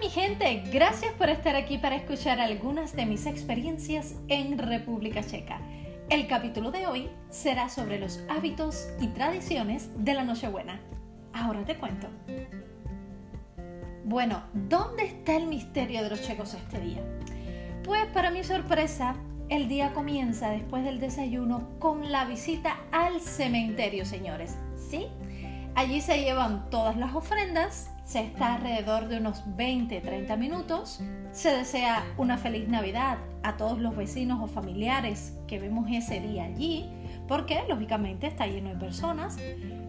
mi gente, gracias por estar aquí para escuchar algunas de mis experiencias en República Checa. El capítulo de hoy será sobre los hábitos y tradiciones de la Nochebuena. Ahora te cuento. Bueno, ¿dónde está el misterio de los checos este día? Pues para mi sorpresa, el día comienza después del desayuno con la visita al cementerio, señores. ¿Sí? Allí se llevan todas las ofrendas, se está alrededor de unos 20-30 minutos, se desea una feliz Navidad a todos los vecinos o familiares que vemos ese día allí, porque lógicamente está lleno de personas,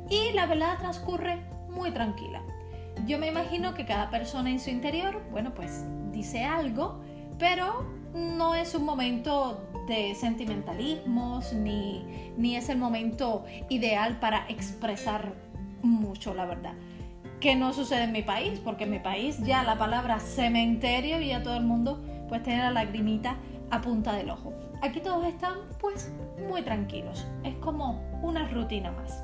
y la velada transcurre muy tranquila. Yo me imagino que cada persona en su interior, bueno, pues dice algo, pero no es un momento de sentimentalismos ni, ni es el momento ideal para expresar mucho, la verdad. Que no sucede en mi país, porque en mi país ya la palabra cementerio y a todo el mundo pues tiene la lagrimita a punta del ojo. Aquí todos están pues muy tranquilos, es como una rutina más.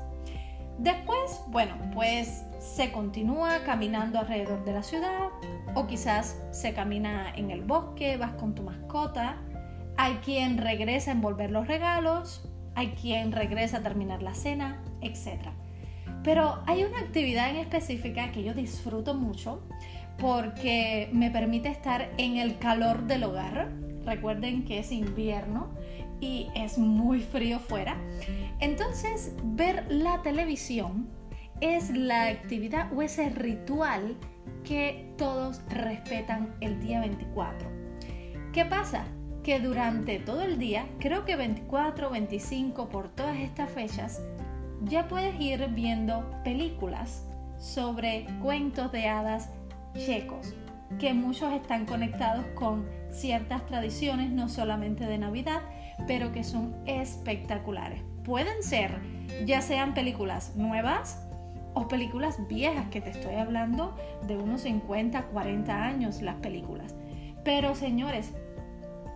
Después, bueno, pues se continúa caminando alrededor de la ciudad o quizás se camina en el bosque, vas con tu mascota. Hay quien regresa a envolver los regalos, hay quien regresa a terminar la cena, etc. Pero hay una actividad en específica que yo disfruto mucho porque me permite estar en el calor del hogar. Recuerden que es invierno y es muy frío fuera. Entonces, ver la televisión es la actividad o ese ritual que todos respetan el día 24. ¿Qué pasa? Que durante todo el día, creo que 24, 25, por todas estas fechas, ya puedes ir viendo películas sobre cuentos de hadas checos, que muchos están conectados con ciertas tradiciones, no solamente de Navidad, pero que son espectaculares. Pueden ser ya sean películas nuevas o películas viejas, que te estoy hablando de unos 50, 40 años las películas. Pero señores,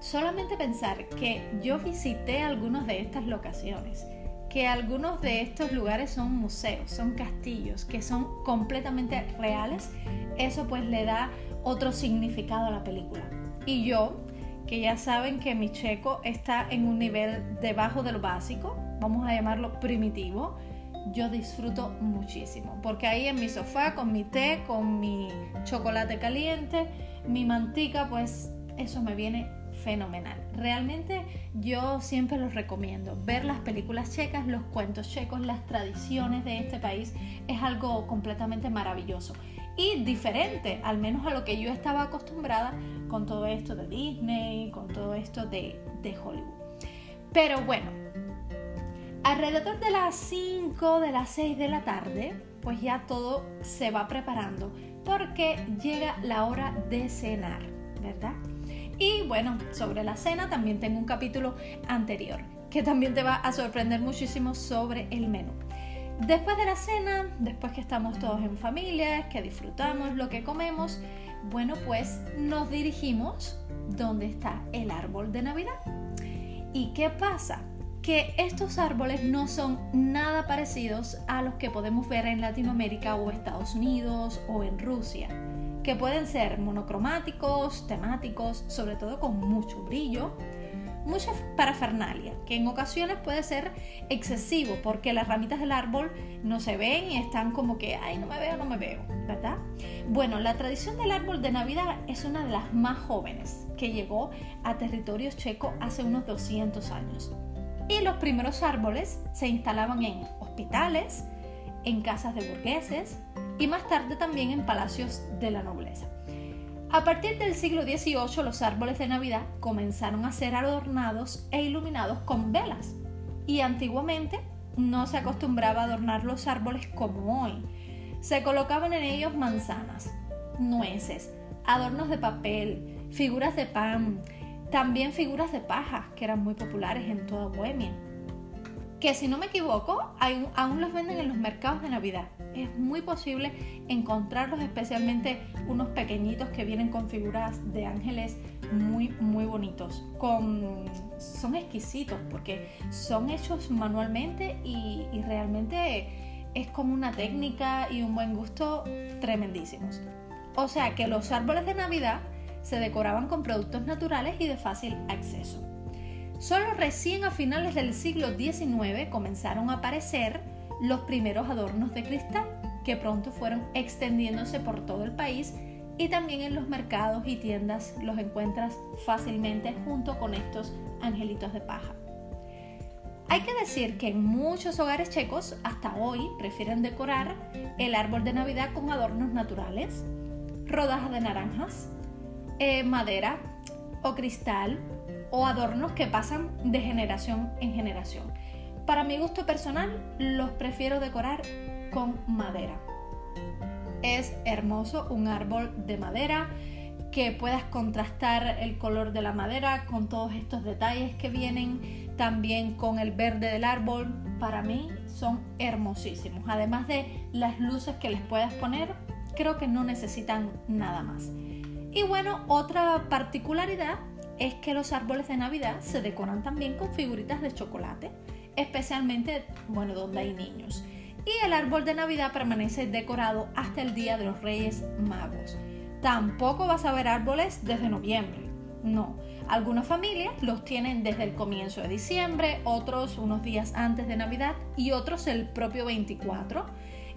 solamente pensar que yo visité algunas de estas locaciones que algunos de estos lugares son museos, son castillos, que son completamente reales, eso pues le da otro significado a la película. Y yo, que ya saben que mi checo está en un nivel debajo de lo básico, vamos a llamarlo primitivo, yo disfruto muchísimo, porque ahí en mi sofá, con mi té, con mi chocolate caliente, mi mantica, pues eso me viene fenomenal. Realmente yo siempre los recomiendo. Ver las películas checas, los cuentos checos, las tradiciones de este país es algo completamente maravilloso y diferente, al menos a lo que yo estaba acostumbrada con todo esto de Disney, con todo esto de, de Hollywood. Pero bueno, alrededor de las 5, de las 6 de la tarde, pues ya todo se va preparando porque llega la hora de cenar, ¿verdad? Y bueno, sobre la cena también tengo un capítulo anterior que también te va a sorprender muchísimo sobre el menú. Después de la cena, después que estamos todos en familia, que disfrutamos lo que comemos, bueno, pues nos dirigimos donde está el árbol de Navidad. ¿Y qué pasa? Que estos árboles no son nada parecidos a los que podemos ver en Latinoamérica o Estados Unidos o en Rusia que pueden ser monocromáticos, temáticos, sobre todo con mucho brillo, mucha parafernalia, que en ocasiones puede ser excesivo porque las ramitas del árbol no se ven y están como que, ay, no me veo, no me veo, ¿verdad? Bueno, la tradición del árbol de Navidad es una de las más jóvenes que llegó a territorio checo hace unos 200 años. Y los primeros árboles se instalaban en hospitales, en casas de burgueses, y más tarde también en palacios de la nobleza. A partir del siglo XVIII los árboles de Navidad comenzaron a ser adornados e iluminados con velas y antiguamente no se acostumbraba a adornar los árboles como hoy. Se colocaban en ellos manzanas, nueces, adornos de papel, figuras de pan, también figuras de paja que eran muy populares en toda Bohemia que si no me equivoco, aún los venden en los mercados de Navidad. Es muy posible encontrarlos, especialmente unos pequeñitos que vienen con figuras de ángeles muy, muy bonitos. Son exquisitos porque son hechos manualmente y, y realmente es como una técnica y un buen gusto tremendísimos. O sea que los árboles de Navidad se decoraban con productos naturales y de fácil acceso. Solo recién a finales del siglo XIX comenzaron a aparecer los primeros adornos de cristal, que pronto fueron extendiéndose por todo el país y también en los mercados y tiendas los encuentras fácilmente junto con estos angelitos de paja. Hay que decir que en muchos hogares checos hasta hoy prefieren decorar el árbol de Navidad con adornos naturales, rodajas de naranjas, eh, madera o cristal o adornos que pasan de generación en generación. Para mi gusto personal los prefiero decorar con madera. Es hermoso un árbol de madera que puedas contrastar el color de la madera con todos estos detalles que vienen, también con el verde del árbol. Para mí son hermosísimos. Además de las luces que les puedas poner, creo que no necesitan nada más. Y bueno, otra particularidad es que los árboles de Navidad se decoran también con figuritas de chocolate, especialmente, bueno, donde hay niños y el árbol de Navidad permanece decorado hasta el Día de los Reyes Magos. Tampoco vas a ver árboles desde noviembre, no. Algunas familias los tienen desde el comienzo de diciembre, otros unos días antes de Navidad y otros el propio 24.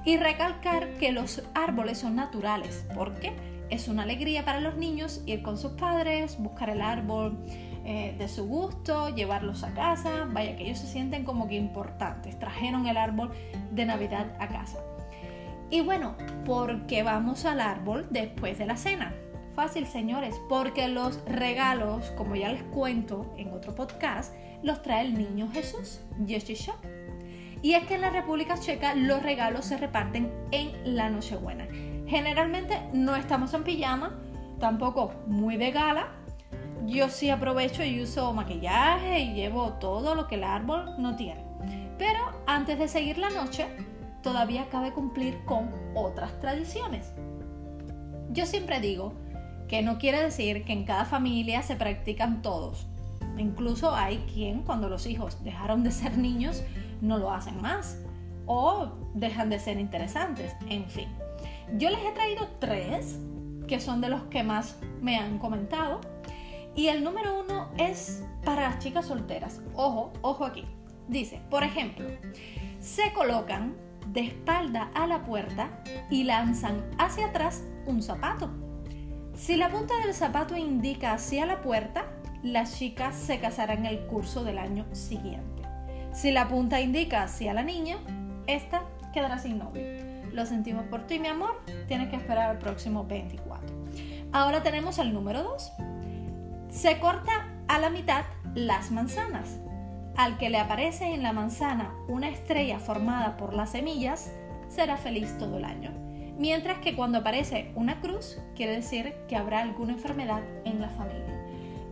Y recalcar que los árboles son naturales, porque es una alegría para los niños ir con sus padres, buscar el árbol, eh, de su gusto, llevarlos a casa, vaya que ellos se sienten como que importantes, trajeron el árbol de Navidad a casa. Y bueno, ¿por qué vamos al árbol después de la cena? Fácil, señores, porque los regalos, como ya les cuento en otro podcast, los trae el niño Jesús, Yeshua. Y es que en la República Checa los regalos se reparten en la Nochebuena. Generalmente no estamos en pijama, tampoco muy de gala, yo sí aprovecho y uso maquillaje y llevo todo lo que el árbol no tiene. Pero antes de seguir la noche, todavía cabe cumplir con otras tradiciones. Yo siempre digo que no quiere decir que en cada familia se practican todos. Incluso hay quien cuando los hijos dejaron de ser niños no lo hacen más o dejan de ser interesantes. En fin, yo les he traído tres que son de los que más me han comentado y el número uno es para las chicas solteras. Ojo, ojo aquí. Dice, por ejemplo, se colocan de espalda a la puerta y lanzan hacia atrás un zapato. Si la punta del zapato indica hacia la puerta, las chicas se casarán el curso del año siguiente. Si la punta indica hacia la niña, esta quedará sin novio. Lo sentimos por ti, mi amor. Tienes que esperar al próximo 24. Ahora tenemos el número 2. Se corta a la mitad las manzanas. Al que le aparece en la manzana una estrella formada por las semillas, será feliz todo el año. Mientras que cuando aparece una cruz, quiere decir que habrá alguna enfermedad en la familia.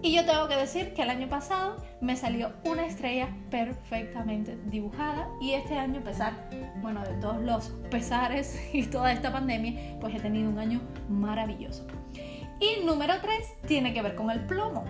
Y yo tengo que decir que el año pasado me salió una estrella perfectamente dibujada y este año, a pesar, bueno, de todos los pesares y toda esta pandemia, pues he tenido un año maravilloso. Y número 3 tiene que ver con el plomo.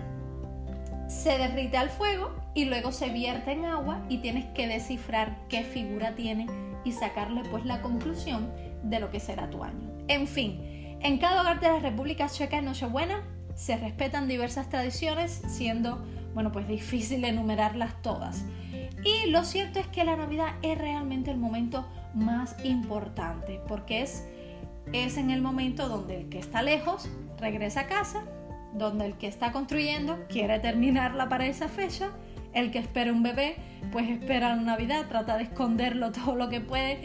Se derrite al fuego y luego se vierte en agua y tienes que descifrar qué figura tiene y sacarle pues la conclusión de lo que será tu año. En fin, en cada hogar de la República Checa en Nochebuena se respetan diversas tradiciones, siendo, bueno, pues difícil enumerarlas todas. Y lo cierto es que la Navidad es realmente el momento más importante, porque es, es en el momento donde el que está lejos regresa a casa, donde el que está construyendo quiere terminarla para esa fecha, el que espera un bebé, pues espera la Navidad, trata de esconderlo todo lo que puede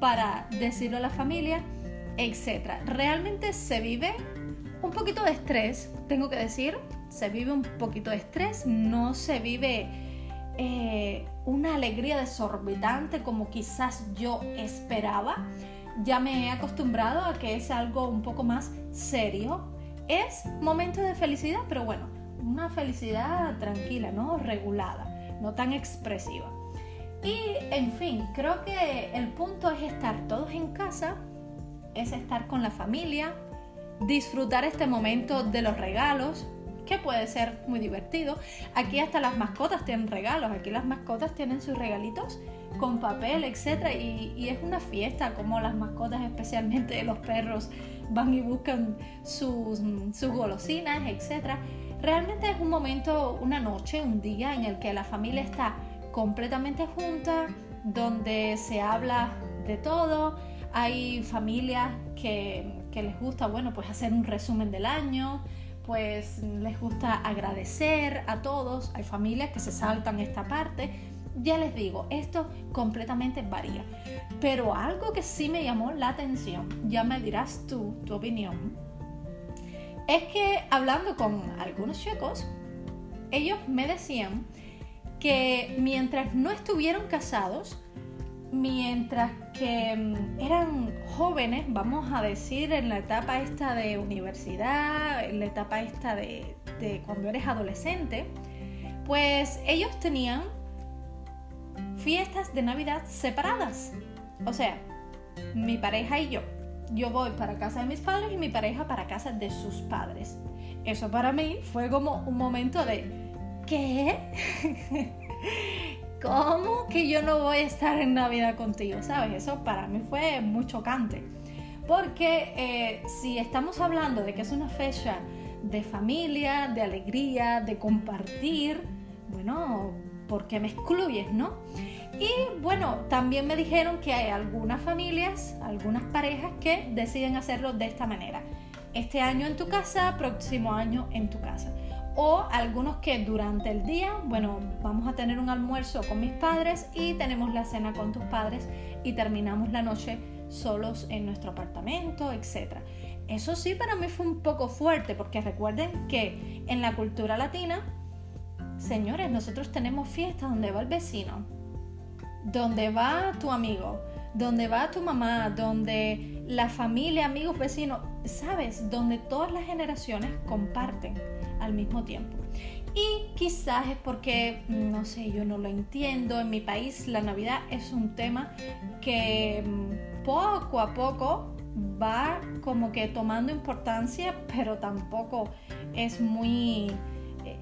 para decirlo a la familia, etc. Realmente se vive un poquito de estrés, tengo que decir, se vive un poquito de estrés, no se vive eh, una alegría desorbitante como quizás yo esperaba. Ya me he acostumbrado a que es algo un poco más serio, es momento de felicidad, pero bueno, una felicidad tranquila, ¿no? Regulada, no tan expresiva. Y en fin, creo que el punto es estar todos en casa, es estar con la familia, disfrutar este momento de los regalos, que puede ser muy divertido. Aquí hasta las mascotas tienen regalos, aquí las mascotas tienen sus regalitos con papel, etc. Y, es una fiesta, como las mascotas, especialmente los perros, van y buscan sus, sus golosinas, etc. Realmente es un momento, una noche, un día en el que la familia está completamente junta, donde se habla de todo. Hay familias que, que les gusta, bueno, pues hacer un resumen del año, pues les gusta agradecer a todos. Hay familias que se saltan esta parte. Ya les digo, esto completamente varía. Pero algo que sí me llamó la atención, ya me dirás tú tu opinión, es que hablando con algunos chicos, ellos me decían que mientras no estuvieron casados, mientras que mm, eran jóvenes, vamos a decir, en la etapa esta de universidad, en la etapa esta de, cuando eres adolescente, pues ellos tenían fiestas de Navidad separadas. O sea, mi pareja y yo. Yo voy para casa de mis padres y mi pareja para casa de sus padres. Eso para mí fue como un momento de ¿qué? ¿cómo que yo no voy a estar en Navidad contigo? ¿Sabes? Eso para mí fue muy chocante. Porque eh, si estamos hablando de que es una fecha de familia, de alegría, de compartir, bueno, ¿por qué me excluyes, no? Y bueno, también me dijeron que hay algunas familias, algunas parejas que deciden hacerlo de esta manera. Este año en tu casa, próximo año en tu casa o algunos que durante el día, bueno, vamos a tener un almuerzo con mis padres y tenemos la cena con tus padres y terminamos la noche solos en nuestro apartamento, etc. Eso sí para mí fue un poco fuerte porque recuerden que en la cultura latina, señores, nosotros tenemos fiestas donde va el vecino, donde va tu amigo, donde va tu mamá, donde la familia, amigos, vecinos, sabes, donde todas las generaciones comparten al mismo tiempo. Y quizás es porque, no sé, yo no lo entiendo. En mi país la Navidad es un tema que mm, poco a poco va como que tomando importancia, pero tampoco es muy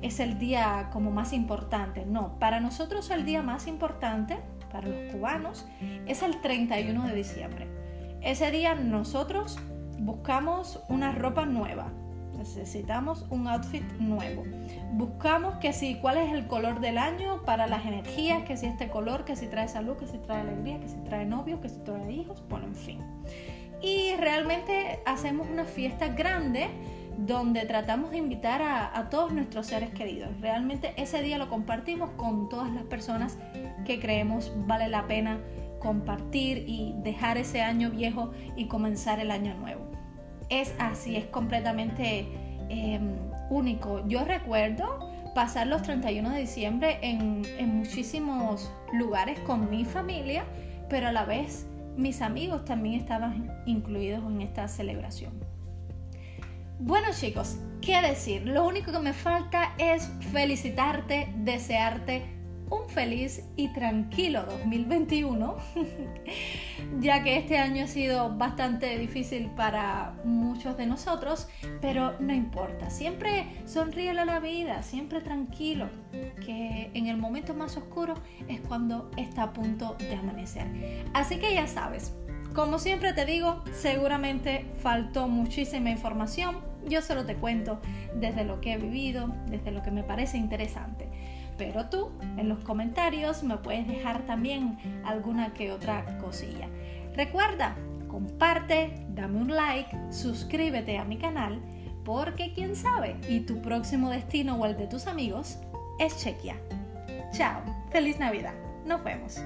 es el día como más importante. No, para nosotros el día más importante, para los cubanos, es el 31 de diciembre. Ese día nosotros buscamos una ropa nueva, necesitamos un outfit nuevo. Buscamos que si cuál es el color del año para las energías, que si este color, que si trae salud, que si trae alegría, que si trae novios, que si trae hijos, bueno, en fin. Y realmente hacemos una fiesta grande donde tratamos de invitar a, todos nuestros seres queridos. Realmente ese día lo compartimos con todas las personas que creemos vale la pena compartir y dejar ese año viejo y comenzar el año nuevo es así, es completamente em, único. Yo recuerdo pasar los 31 de diciembre en, en muchísimos lugares con mi familia, pero a la vez mis amigos también estaban incluidos en esta celebración. Bueno chicos, ¿qué decir? Lo único que me falta es felicitarte, desearte un feliz y tranquilo 2021, ya que este año ha sido bastante difícil para muchos de nosotros, pero no importa, siempre sonríe a la vida, siempre tranquilo, que en el momento más oscuro es cuando está a punto de amanecer. Así que ya sabes, como siempre te digo, seguramente faltó muchísima información, yo solo te cuento desde lo que he vivido, desde lo que me parece interesante. Pero tú en los comentarios me puedes dejar también alguna que otra cosilla. Recuerda, comparte, dame un like, suscríbete a mi canal, porque quién sabe, y tu próximo destino o el de tus amigos es Chequia. Chao, feliz Navidad, nos vemos.